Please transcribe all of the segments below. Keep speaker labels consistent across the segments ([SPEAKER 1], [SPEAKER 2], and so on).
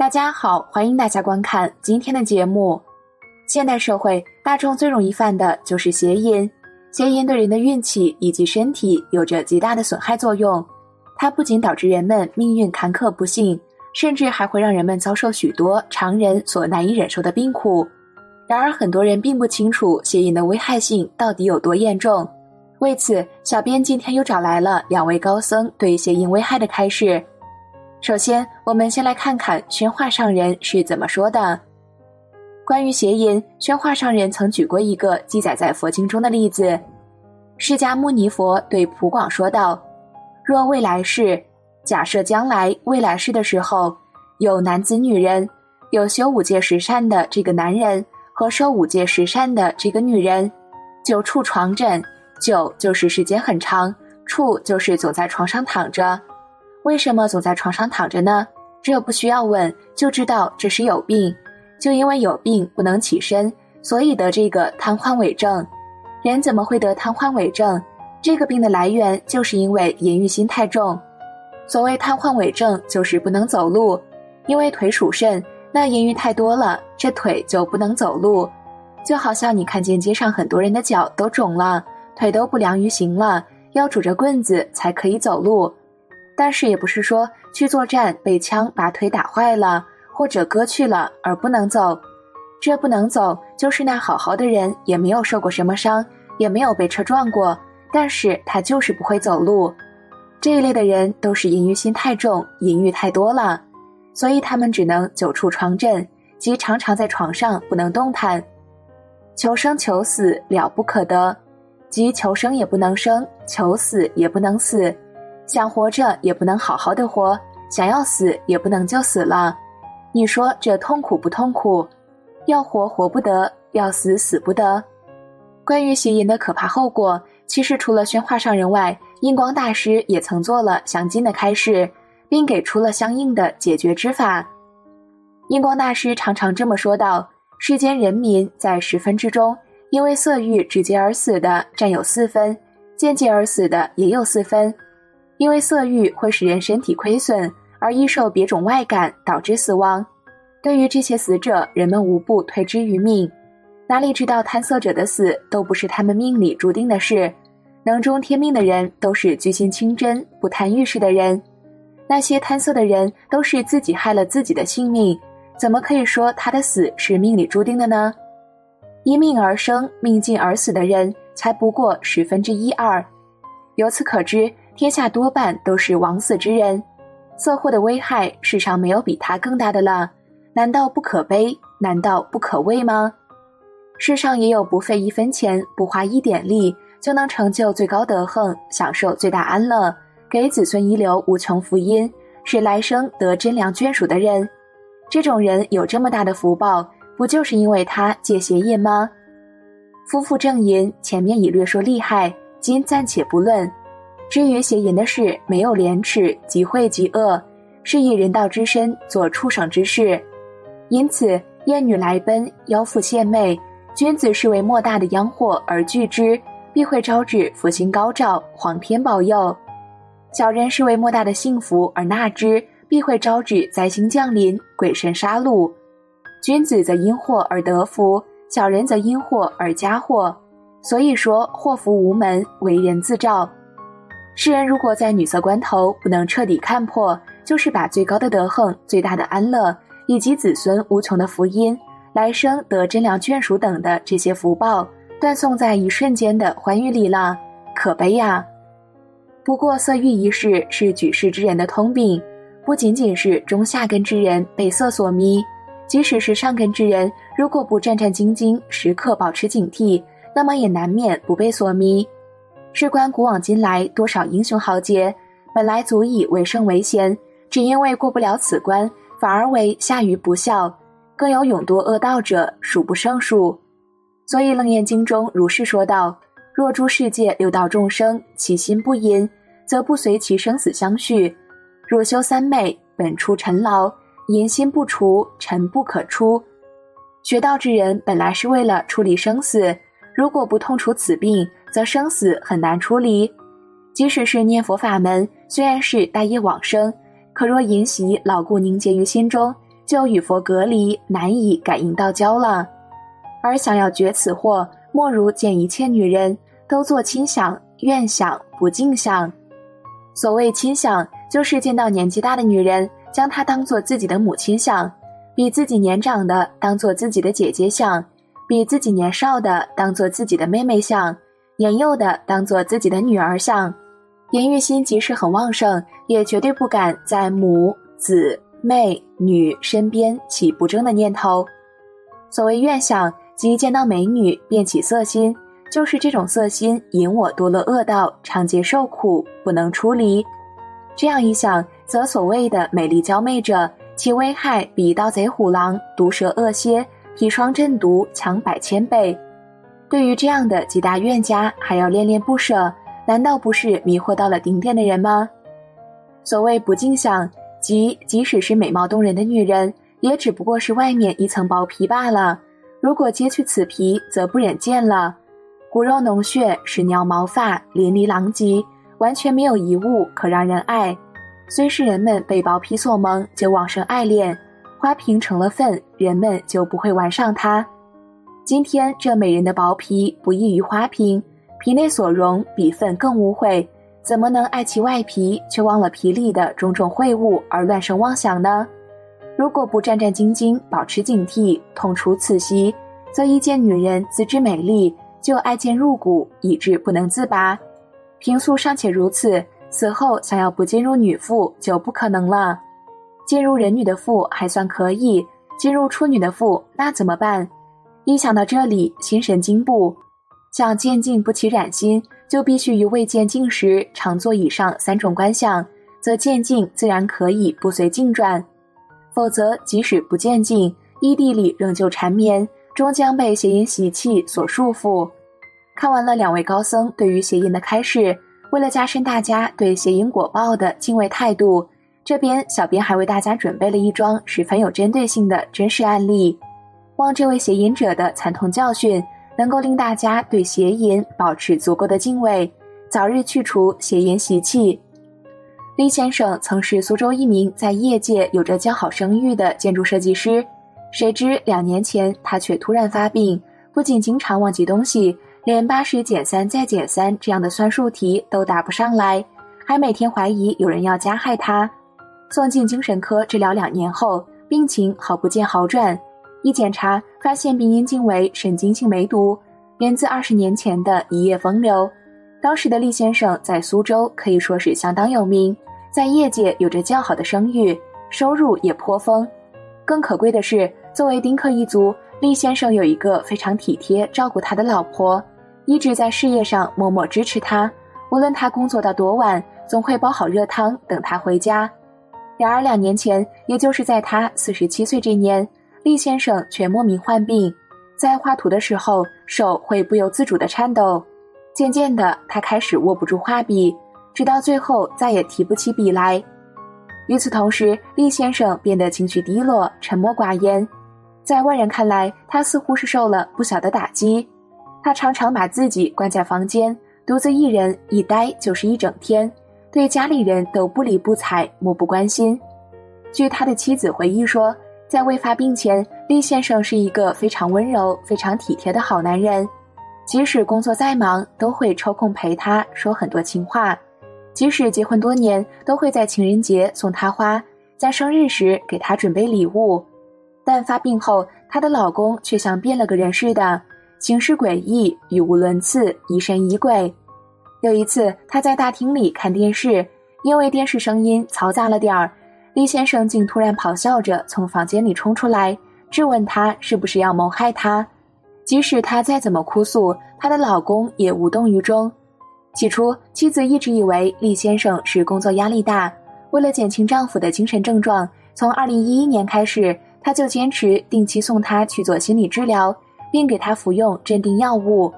[SPEAKER 1] 大家好，欢迎大家观看今天的节目。现代社会，大众最容易犯的就是邪淫。邪淫对人的运气以及身体有着极大的损害作用，它不仅导致人们命运坎坷不幸，甚至还会让人们遭受许多常人所难以忍受的病苦。然而，很多人并不清楚邪淫的危害性到底有多严重。为此，小编今天又找来了两位高僧对邪淫危害的开示。首先，我们先来看看宣化上人是怎么说的。关于邪淫，宣化上人曾举过一个记载在佛经中的例子：释迦牟尼佛对普广说道：“若未来世，假设将来未来世的时候，有男子女人，有修五戒十善的这个男人和受五戒十善的这个女人，久处床枕，久就是时间很长，处就是总在床上躺着。”为什么总在床上躺着呢？这不需要问就知道这是有病，就因为有病不能起身，所以得这个瘫痪痿症。人怎么会得瘫痪痿症？这个病的来源就是因为淫欲心太重。所谓瘫痪痿症，就是不能走路，因为腿属肾，那淫欲太多了，这腿就不能走路。就好像你看见街上很多人的脚都肿了，腿都不良于行了，要拄着棍子才可以走路。但是也不是说去作战被枪把腿打坏了或者割去了而不能走，这不能走就是那好好的人也没有受过什么伤，也没有被车撞过，但是他就是不会走路。这一类的人都是淫欲心太重，淫欲太多了，所以他们只能久处床枕，即常常在床上不能动弹。求生求死了不可得，即求生也不能生，求死也不能死。想活着也不能好好的活，想要死也不能就死了，你说这痛苦不痛苦？要活活不得，要死死不得。关于邪淫的可怕后果，其实除了宣化上人外，印光大师也曾做了详尽的开示，并给出了相应的解决之法。印光大师常常这么说道：世间人民在十分之中，因为色欲直接而死的占有四分，间接而死的也有四分。因为色欲会使人身体亏损，而易受别种外感，导致死亡。对于这些死者，人们无不推之于命。哪里知道贪色者的死都不是他们命里注定的事？能中天命的人都是居心清真、不贪欲事的人。那些贪色的人都是自己害了自己的性命，怎么可以说他的死是命里注定的呢？因命而生、命尽而死的人才不过十分之一二。由此可知。天下多半都是枉死之人，色祸的危害，世上没有比它更大的了。难道不可悲？难道不可畏吗？世上也有不费一分钱、不花一点力就能成就最高德行、享受最大安乐、给子孙遗留无穷福音、使来生得真良眷属的人。这种人有这么大的福报，不就是因为他戒邪淫吗？夫妇正淫，前面已略说厉害，今暂且不论。至于邪淫的事，没有廉耻，即秽即恶，是以人道之身做畜生之事。因此，艳女来奔，妖妇献媚，君子视为莫大的殃祸而惧之，必会招致福星高照，皇天保佑；小人视为莫大的幸福而纳之，必会招致灾星降临，鬼神杀戮。君子则因祸而得福，小人则因祸而加祸。所以说，祸福无门，为人自照。世人如果在女色关头不能彻底看破，就是把最高的德行、最大的安乐，以及子孙无穷的福音、来生得真良眷属等的这些福报，断送在一瞬间的欢愉里了，可悲呀！不过色欲一事是举世之人的通病，不仅仅是中下根之人被色所迷，即使是上根之人，如果不战战兢兢，时刻保持警惕，那么也难免不被所迷。事关古往今来多少英雄豪杰，本来足以为圣为贤，只因为过不了此关，反而为下愚不孝，更有勇堕恶道者数不胜数。所以《楞严经》中如是说道：若诸世界六道众生，其心不淫，则不随其生死相续；若修三昧，本出尘劳，淫心不除，尘不可出。学道之人本来是为了处理生死。如果不痛除此病，则生死很难处理。即使是念佛法门，虽然是大业往生，可若淫习牢固凝结于心中，就与佛隔离，难以感应道交了。而想要绝此祸，莫如见一切女人都做亲想、愿想、不敬想。所谓亲想，就是见到年纪大的女人，将她当做自己的母亲想；比自己年长的当做自己的姐姐想；比自己年少的当做自己的妹妹想；年幼的当做自己的女儿想。颜玉心即使很旺盛，也绝对不敢在母子。妹女身边起不正的念头，所谓愿想，即见到美女便起色心，就是这种色心引我堕落恶道，长劫受苦，不能出离。这样一想，则所谓的美丽娇媚者，其危害比盗贼虎狼、毒蛇恶蝎、砒霜鸩毒强百千倍。对于这样的极大怨家，还要恋恋不舍，难道不是迷惑到了顶点的人吗？所谓不尽想。即即使是美貌动人的女人，也只不过是外面一层薄皮罢了。如果揭去此皮，则不忍见了。骨肉脓血，屎尿毛发，淋漓狼藉，完全没有一物可让人爱。虽是人们被薄皮所蒙，就妄生爱恋，花瓶成了粪，人们就不会玩上它。今天这美人的薄皮不异于花瓶，皮内所容比粪更污秽。怎么能爱其外皮，却忘了皮里的种种秽物而乱生妄想呢？如果不战战兢兢，保持警惕，痛除此习，则一见女人自知美丽，就爱见入骨，以致不能自拔。平素尚且如此，死后想要不进入女腹就不可能了。进入人女的腹还算可以，进入处女的腹那怎么办？一想到这里，心神惊怖，想渐进不起染心。就必须于未见境时常做以上三种观想，则渐进自然可以不随境转；否则，即使不见境，异地里仍旧缠绵，终将被邪淫习气所束缚。看完了两位高僧对于邪淫的开示，为了加深大家对邪淫果报的敬畏态度，这边小编还为大家准备了一桩十分有针对性的真实案例，望这位邪淫者的惨痛教训。能够令大家对邪淫保持足够的敬畏，早日去除邪淫习气。李先生曾是苏州一名在业界有着较好声誉的建筑设计师，谁知两年前他却突然发病，不仅经常忘记东西，连八十减三再减三这样的算术题都答不上来，还每天怀疑有人要加害他。送进精神科治疗两年后，病情好不见好转。一检查，发现病因竟为神经性梅毒，源自二十年前的一夜风流。当时的厉先生在苏州可以说是相当有名，在业界有着较好的声誉，收入也颇丰。更可贵的是，作为丁克一族，厉先生有一个非常体贴照顾他的老婆，一直在事业上默默支持他。无论他工作到多晚，总会煲好热汤等他回家。然而两年前，也就是在他四十七岁这年。厉先生却莫名患病，在画图的时候手会不由自主的颤抖，渐渐的他开始握不住画笔，直到最后再也提不起笔来。与此同时，厉先生变得情绪低落，沉默寡言，在外人看来，他似乎是受了不小的打击。他常常把自己关在房间，独自一人，一待就是一整天，对家里人都不理不睬，漠不关心。据他的妻子回忆说。在未发病前，厉先生是一个非常温柔、非常体贴的好男人。即使工作再忙，都会抽空陪她说很多情话。即使结婚多年，都会在情人节送她花，在生日时给她准备礼物。但发病后，她的老公却像变了个人似的，行事诡异，语无伦次，疑神疑鬼。有一次，他在大厅里看电视，因为电视声音嘈杂了点儿。厉先生竟突然咆哮着从房间里冲出来，质问他是不是要谋害他。即使他再怎么哭诉，她的老公也无动于衷。起初，妻子一直以为厉先生是工作压力大，为了减轻丈夫的精神症状，从2011年开始，她就坚持定期送他去做心理治疗，并给他服用镇定药物。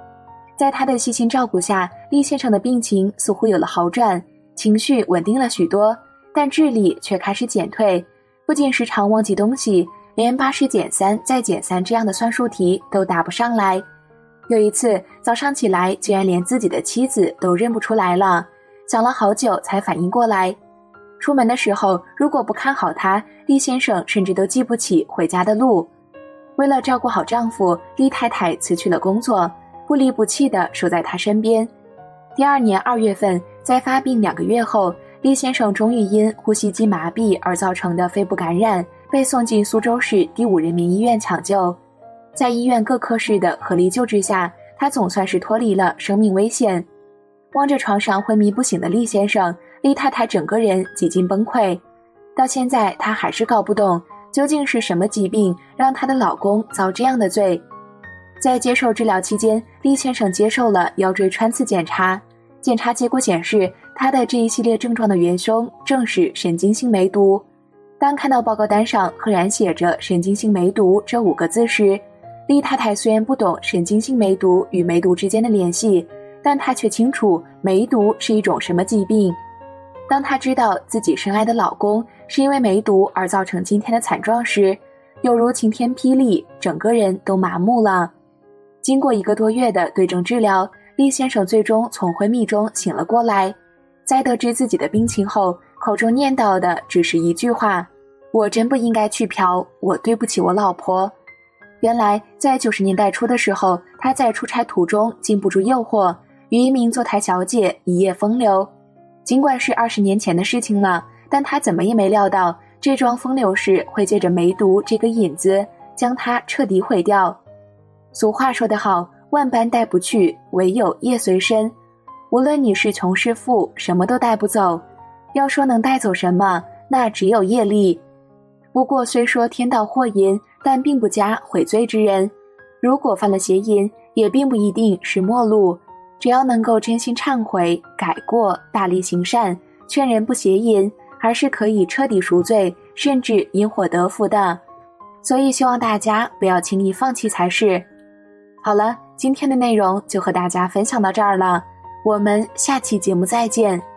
[SPEAKER 1] 在他的细心照顾下，厉先生的病情似乎有了好转，情绪稳定了许多。但智力却开始减退，不仅时常忘记东西，连八十减三再减三这样的算术题都答不上来。有一次早上起来，竟然连自己的妻子都认不出来了，想了好久才反应过来。出门的时候如果不看好他，厉先生甚至都记不起回家的路。为了照顾好丈夫，厉太太辞去了工作，不离不弃地守在他身边。第二年二月份，在发病两个月后，厉先生终于因呼吸机麻痹而造成的肺部感染，被送进苏州市第五人民医院抢救。在医院各科室的合力救治下，他总算是脱离了生命危险。望着床上昏迷不醒的厉先生，厉太太整个人几近崩溃。到现在，她还是搞不懂究竟是什么疾病让她的老公遭这样的罪。在接受治疗期间，厉先生接受了腰椎穿刺检查，检查结果显示，他的这一系列症状的元凶正是神经性梅毒。当看到报告单上赫然写着“神经性梅毒”这五个字时，厉太太虽然不懂神经性梅毒与梅毒之间的联系，但她却清楚梅毒是一种什么疾病。当她知道自己深爱的老公是因为梅毒而造成今天的惨状时，犹如晴天霹雳，整个人都麻木了。经过一个多月的对症治疗，厉先生最终从昏迷中醒了过来。在得知自己的病情后，口中念叨的只是一句话：“我真不应该去嫖，我对不起我老婆。”原来，在九十年代初的时候，他在出差途中禁不住诱惑，与一名坐台小姐一夜风流。尽管是二十年前的事情了，但他怎么也没料到，这桩风流事会借着梅毒这个引子，将他彻底毁掉。俗话说得好，万般带不去，唯有业随身。无论你是穷是富，什么都带不走。要说能带走什么，那只有业力。不过虽说天道祸淫。但并不加悔罪之人，如果犯了邪淫，也并不一定是末路。只要能够真心忏悔、改过、大力行善，劝人不邪淫，还是可以彻底赎罪，甚至因祸得福的。所以希望大家不要轻易放弃才是。好了，今天的内容就和大家分享到这儿了，我们下期节目再见。